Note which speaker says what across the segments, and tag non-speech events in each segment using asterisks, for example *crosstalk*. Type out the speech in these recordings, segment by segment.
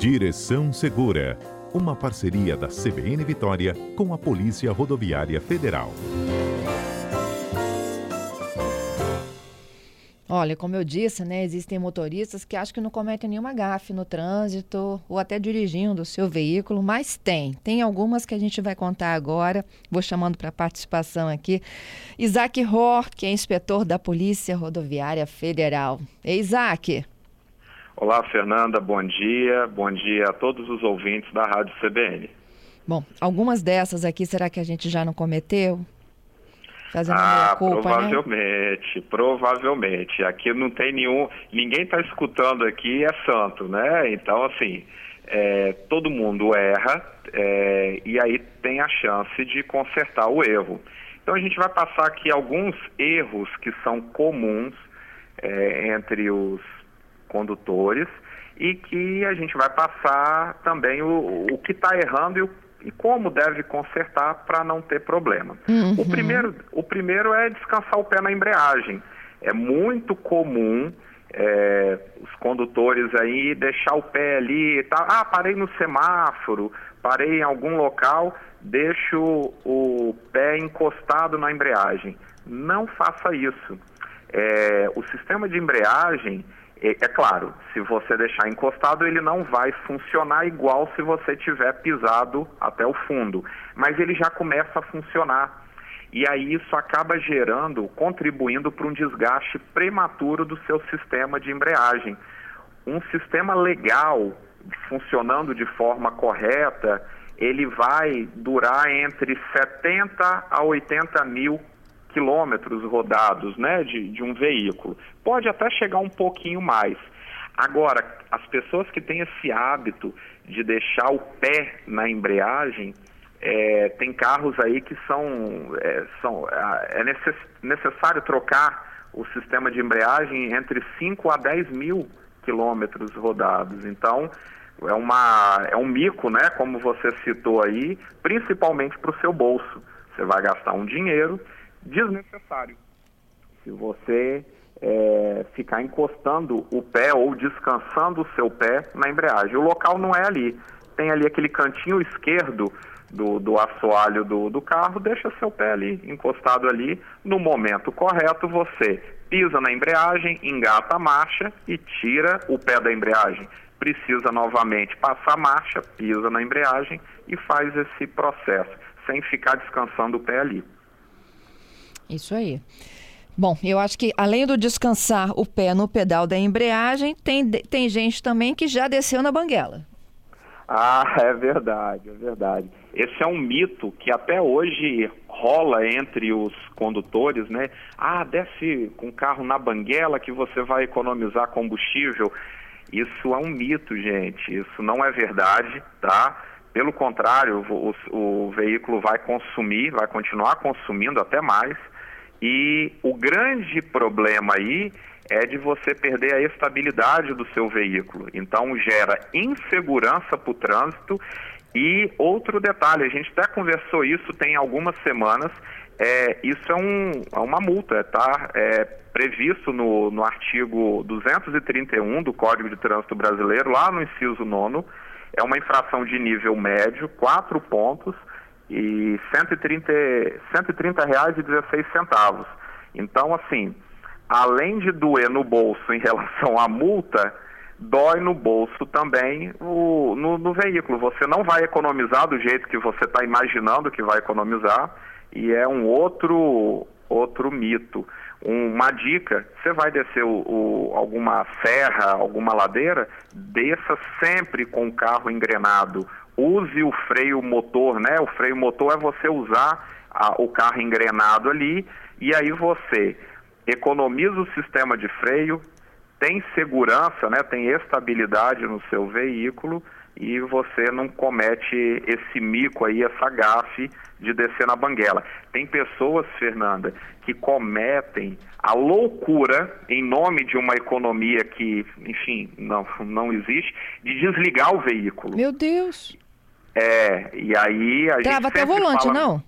Speaker 1: Direção Segura, uma parceria da CBN Vitória com a Polícia Rodoviária Federal.
Speaker 2: Olha, como eu disse, né, existem motoristas que acham que não cometem nenhuma gafe no trânsito ou até dirigindo o seu veículo, mas tem. Tem algumas que a gente vai contar agora. Vou chamando para participação aqui. Isaac Rohr, que é inspetor da Polícia Rodoviária Federal. Ei, Isaac.
Speaker 3: Olá, Fernanda, bom dia. Bom dia a todos os ouvintes da Rádio CBN.
Speaker 2: Bom, algumas dessas aqui, será que a gente já não cometeu?
Speaker 3: Fazendo ah, culpa, né? provavelmente, né? provavelmente. Aqui não tem nenhum. Ninguém está escutando aqui é santo, né? Então, assim, é, todo mundo erra é, e aí tem a chance de consertar o erro. Então, a gente vai passar aqui alguns erros que são comuns é, entre os condutores e que a gente vai passar também o, o que está errando e o e como deve consertar para não ter problema. Uhum. O, primeiro, o primeiro é descansar o pé na embreagem. É muito comum é, os condutores aí deixar o pé ali, tá, ah, parei no semáforo, parei em algum local, deixo o pé encostado na embreagem. Não faça isso. É, o sistema de embreagem é, claro, se você deixar encostado, ele não vai funcionar igual se você tiver pisado até o fundo, mas ele já começa a funcionar. E aí isso acaba gerando, contribuindo para um desgaste prematuro do seu sistema de embreagem. Um sistema legal, funcionando de forma correta, ele vai durar entre 70 a 80 mil quilômetros rodados né, de, de um veículo. Pode até chegar um pouquinho mais. Agora, as pessoas que têm esse hábito de deixar o pé na embreagem, é, tem carros aí que são, é, são é necess, necessário trocar o sistema de embreagem entre 5 a 10 mil quilômetros rodados. Então, é, uma, é um mico, né, como você citou aí, principalmente para o seu bolso. Você vai gastar um dinheiro desnecessário. Se você é, ficar encostando o pé ou descansando o seu pé na embreagem. O local não é ali. Tem ali aquele cantinho esquerdo do, do assoalho do, do carro, deixa seu pé ali, encostado ali. No momento correto, você pisa na embreagem, engata a marcha e tira o pé da embreagem. Precisa novamente passar a marcha, pisa na embreagem e faz esse processo, sem ficar descansando o pé ali.
Speaker 2: Isso aí. Bom, eu acho que além do descansar o pé no pedal da embreagem, tem, tem gente também que já desceu na banguela.
Speaker 3: Ah, *laughs* é verdade, é verdade. Esse é um mito que até hoje rola entre os condutores, né? Ah, desce com o carro na banguela que você vai economizar combustível. Isso é um mito, gente. Isso não é verdade, tá? Pelo contrário, o, o veículo vai consumir, vai continuar consumindo até mais. E o grande problema aí é de você perder a estabilidade do seu veículo. Então gera insegurança para o trânsito. E outro detalhe, a gente até conversou isso tem algumas semanas, é, isso é, um, é uma multa, tá? É previsto no, no artigo 231 do Código de Trânsito Brasileiro, lá no inciso 9, é uma infração de nível médio, quatro pontos, e 130, 130 reais e 16 centavos. Então, assim, além de doer no bolso *laughs* em relação à multa, dói no bolso também o, no, no veículo. Você não vai economizar do jeito que você está imaginando que vai economizar e é um outro outro mito. Uma dica: você vai descer o, o, alguma serra, alguma ladeira, desça sempre com o carro engrenado use o freio motor, né? O freio motor é você usar a, o carro engrenado ali e aí você economiza o sistema de freio, tem segurança, né? Tem estabilidade no seu veículo e você não comete esse mico aí, essa gafe de descer na banguela. Tem pessoas, Fernanda, que cometem a loucura em nome de uma economia que, enfim, não, não existe, de desligar o veículo.
Speaker 2: Meu Deus!
Speaker 3: É, e aí a
Speaker 2: Trava
Speaker 3: gente.
Speaker 2: até o volante,
Speaker 3: fala...
Speaker 2: não?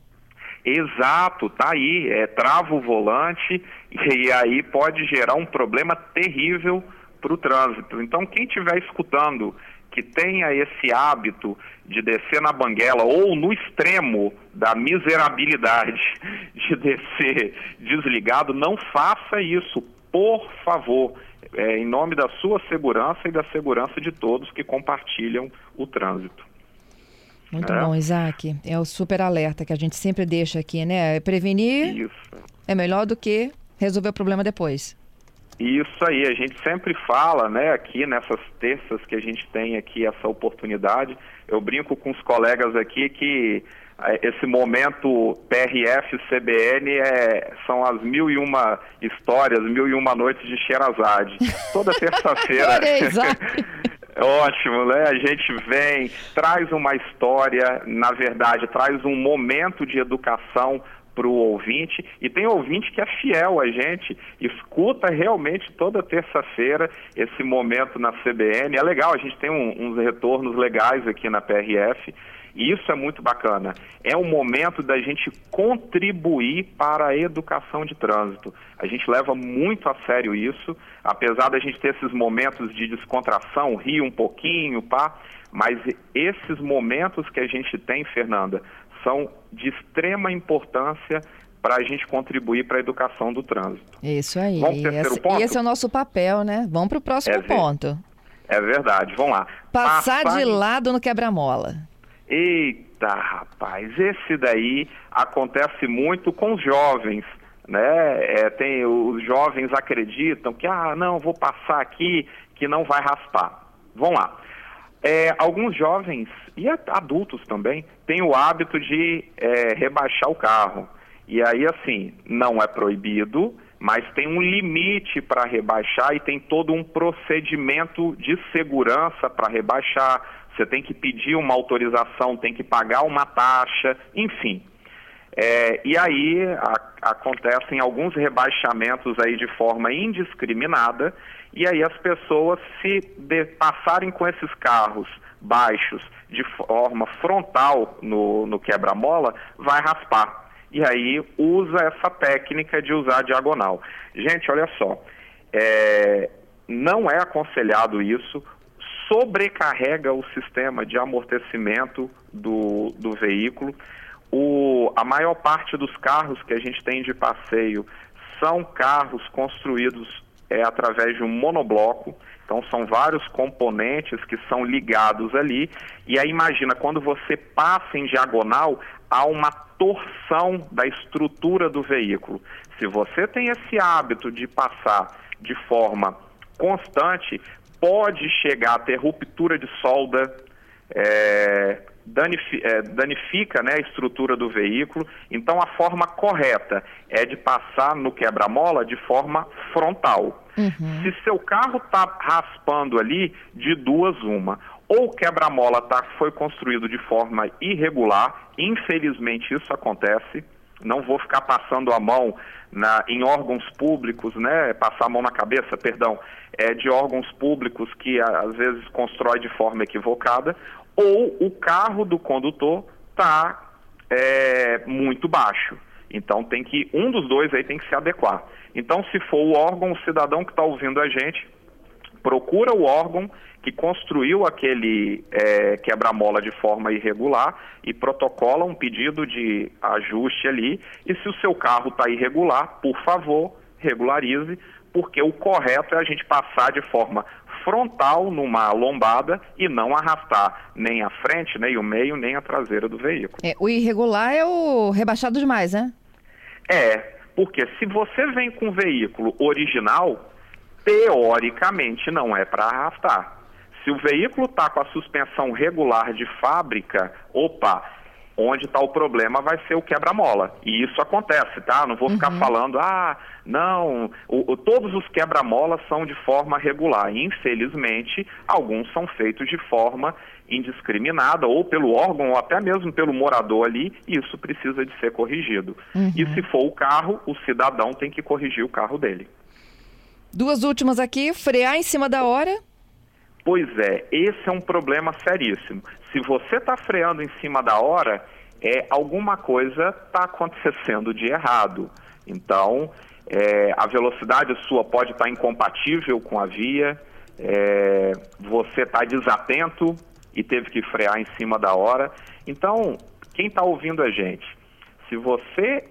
Speaker 3: Exato, tá aí. É, trava o volante e, *laughs* e aí pode gerar um problema terrível para o trânsito. Então, quem estiver escutando que tenha esse hábito de descer na banguela ou no extremo da miserabilidade *laughs* de descer desligado, não faça isso, por favor, é, em nome da sua segurança e da segurança de todos que compartilham o trânsito.
Speaker 2: Muito é. bom, Isaac. É o super alerta que a gente sempre deixa aqui, né? Prevenir Isso. é melhor do que resolver o problema depois.
Speaker 3: Isso aí, a gente sempre fala, né, aqui nessas terças que a gente tem aqui essa oportunidade. Eu brinco com os colegas aqui que é, esse momento PRF-CBN é, são as mil e uma histórias, mil e uma noites de Sherazade. Toda *laughs* terça-feira. *laughs* Ótimo, né? A gente vem, traz uma história, na verdade, traz um momento de educação para o ouvinte e tem ouvinte que é fiel a gente, escuta realmente toda terça-feira esse momento na CBN. É legal, a gente tem um, uns retornos legais aqui na PRF e isso é muito bacana. É um momento da gente contribuir para a educação de trânsito. A gente leva muito a sério isso, apesar da gente ter esses momentos de descontração, rir um pouquinho, pá, mas esses momentos que a gente tem, Fernanda, são de extrema importância para a gente contribuir para a educação do trânsito.
Speaker 2: Isso aí. Vamos esse, ponto? esse é o nosso papel, né? Vamos para o próximo é ponto.
Speaker 3: É verdade, vamos lá.
Speaker 2: Passar, Passar de lado no quebra-mola.
Speaker 3: Eita, rapaz, esse daí acontece muito com os jovens, né? É, tem, os jovens acreditam que, ah, não, vou passar aqui que não vai raspar. Vamos lá. É, alguns jovens e adultos também têm o hábito de é, rebaixar o carro. E aí, assim, não é proibido, mas tem um limite para rebaixar e tem todo um procedimento de segurança para rebaixar você tem que pedir uma autorização, tem que pagar uma taxa, enfim. É, e aí a, acontecem alguns rebaixamentos aí de forma indiscriminada, e aí as pessoas se de, passarem com esses carros baixos de forma frontal no, no quebra-mola, vai raspar. E aí usa essa técnica de usar diagonal. Gente, olha só, é, não é aconselhado isso sobrecarrega o sistema de amortecimento do, do veículo. O, a maior parte dos carros que a gente tem de passeio são carros construídos é, através de um monobloco. Então são vários componentes que são ligados ali. E aí imagina, quando você passa em diagonal, há uma torção da estrutura do veículo. Se você tem esse hábito de passar de forma constante, pode chegar a ter ruptura de solda, é, danifica, é, danifica né, a estrutura do veículo. Então, a forma correta é de passar no quebra-mola de forma frontal. Uhum. Se seu carro está raspando ali, de duas, uma. Ou o quebra-mola tá, foi construído de forma irregular, infelizmente isso acontece. Não vou ficar passando a mão na, em órgãos públicos, né, passar a mão na cabeça, perdão, é, de órgãos públicos que às vezes constrói de forma equivocada, ou o carro do condutor está é, muito baixo. Então tem que um dos dois aí tem que se adequar. Então se for o órgão, o cidadão que está ouvindo a gente, procura o órgão que construiu aquele é, quebra-mola de forma irregular e protocola um pedido de ajuste ali. E se o seu carro está irregular, por favor, regularize, porque o correto é a gente passar de forma frontal numa lombada e não arrastar nem a frente, nem o meio, nem a traseira do veículo.
Speaker 2: É, o irregular é o rebaixado demais, né?
Speaker 3: É, porque se você vem com o veículo original, teoricamente não é para arrastar. Se o veículo está com a suspensão regular de fábrica, opa, onde está o problema vai ser o quebra-mola. E isso acontece, tá? Não vou ficar uhum. falando, ah, não, o, o, todos os quebra-molas são de forma regular. Infelizmente, alguns são feitos de forma indiscriminada, ou pelo órgão, ou até mesmo pelo morador ali, e isso precisa de ser corrigido. Uhum. E se for o carro, o cidadão tem que corrigir o carro dele.
Speaker 2: Duas últimas aqui, frear em cima da hora
Speaker 3: Pois é, esse é um problema seríssimo. Se você está freando em cima da hora, é alguma coisa está acontecendo de errado. Então, é, a velocidade sua pode estar tá incompatível com a via, é, você está desatento e teve que frear em cima da hora. Então, quem está ouvindo a gente, se você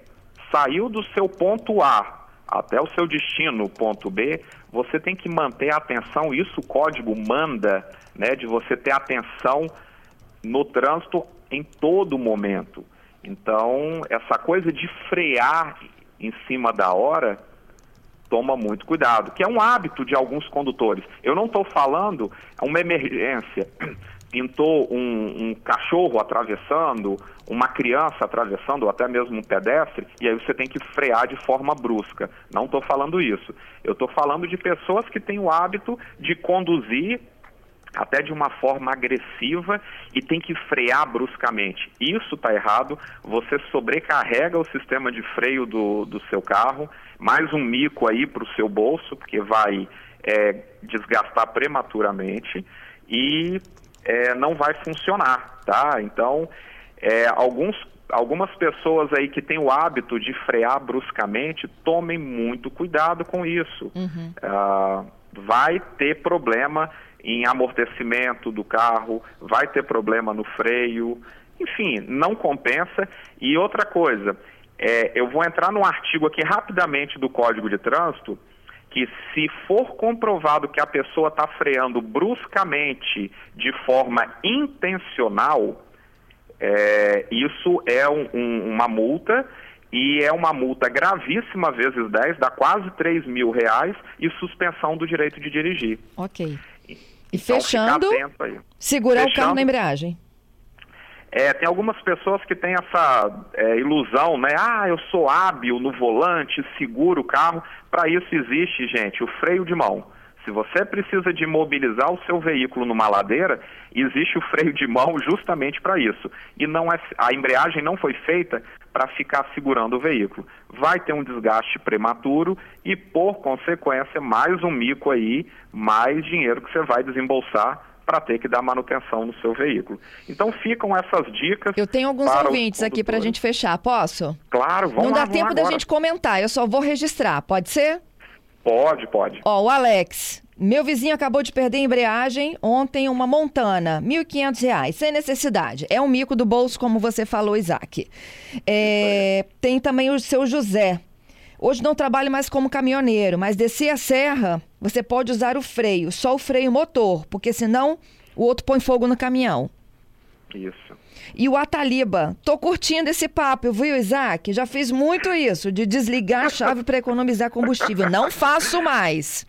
Speaker 3: saiu do seu ponto A até o seu destino, ponto B, você tem que manter a atenção, isso o código manda, né, de você ter atenção no trânsito em todo momento. Então, essa coisa de frear em cima da hora, toma muito cuidado, que é um hábito de alguns condutores. Eu não estou falando é uma emergência, pintou um, um, cachorro atravessando, uma criança atravessando, ou até mesmo um pedestre, e aí você tem que frear de forma brusca. Não estou falando isso. Eu estou falando de pessoas que têm o hábito de conduzir até de uma forma agressiva e tem que frear bruscamente. Isso está errado, você sobrecarrega o sistema de freio do, do seu carro, mais um mico aí para o seu bolso, porque vai é, desgastar prematuramente e é, não vai funcionar, tá? Então, é, alguns, algumas pessoas aí que têm o hábito de frear bruscamente, tomem muito cuidado com isso. Uhum. Uh, vai ter problema em amortecimento do carro, vai ter problema no freio, enfim, não compensa. E outra coisa, é, eu vou entrar num artigo aqui rapidamente do Código de Trânsito, que se for comprovado que a pessoa está freando bruscamente de forma intencional, é, isso é um, um, uma multa e é uma multa gravíssima vezes 10, dá quase 3 mil reais e suspensão do direito de dirigir.
Speaker 2: Ok. E então, fechando, segurar fechando, o carro na embreagem.
Speaker 3: É, tem algumas pessoas que têm essa é, ilusão, né? Ah, eu sou hábil no volante, seguro o carro. Para isso existe, gente, o freio de mão. Se você precisa de mobilizar o seu veículo numa ladeira, existe o freio de mão justamente para isso. E não é, a embreagem não foi feita para ficar segurando o veículo. Vai ter um desgaste prematuro e, por consequência, mais um mico aí, mais dinheiro que você vai desembolsar para ter que dar manutenção no seu veículo. Então ficam essas dicas.
Speaker 2: Eu tenho alguns ouvintes aqui para a gente fechar, posso?
Speaker 3: Claro, vamos
Speaker 2: Não
Speaker 3: lá,
Speaker 2: dá tempo da gente comentar, eu só vou registrar, pode ser?
Speaker 3: Pode, pode.
Speaker 2: Ó, o Alex. Meu vizinho acabou de perder a embreagem ontem, uma Montana, R$ 1.500, sem necessidade. É um mico do bolso, como você falou, Isaac. É, tem também o seu José. Hoje não trabalho mais como caminhoneiro, mas descer a serra, você pode usar o freio, só o freio motor, porque senão o outro põe fogo no caminhão.
Speaker 3: Isso.
Speaker 2: E o Ataliba, tô curtindo esse papo, viu, Isaac? Já fiz muito isso, de desligar a chave para economizar combustível. Não faço mais.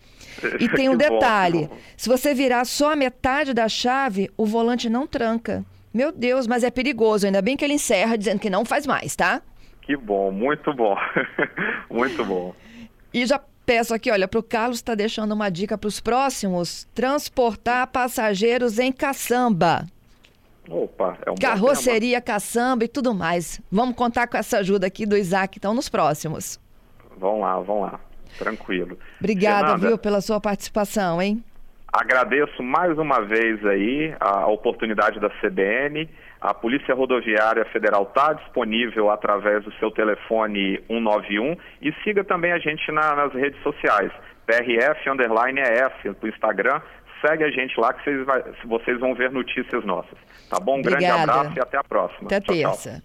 Speaker 2: E tem um *laughs* detalhe: se você virar só a metade da chave, o volante não tranca. Meu Deus, mas é perigoso. Ainda bem que ele encerra dizendo que não faz mais, tá?
Speaker 3: Que bom, muito bom. *laughs* muito bom.
Speaker 2: E já peço aqui, olha, para o Carlos está deixando uma dica para os próximos: transportar passageiros em caçamba.
Speaker 3: Opa, é um
Speaker 2: Carroceria, caçamba e tudo mais. Vamos contar com essa ajuda aqui do Isaac, então, nos próximos.
Speaker 3: Vamos lá, vamos lá. Tranquilo.
Speaker 2: Obrigada, Fernanda, viu, pela sua participação, hein?
Speaker 3: Agradeço mais uma vez aí a oportunidade da CBN. A Polícia Rodoviária Federal está disponível através do seu telefone 191 e siga também a gente na, nas redes sociais. PRF underline EF no Instagram. Segue a gente lá que vocês, vai, vocês vão ver notícias nossas. Tá bom? Um grande abraço e até a próxima.
Speaker 2: Até tchau, terça. Tchau.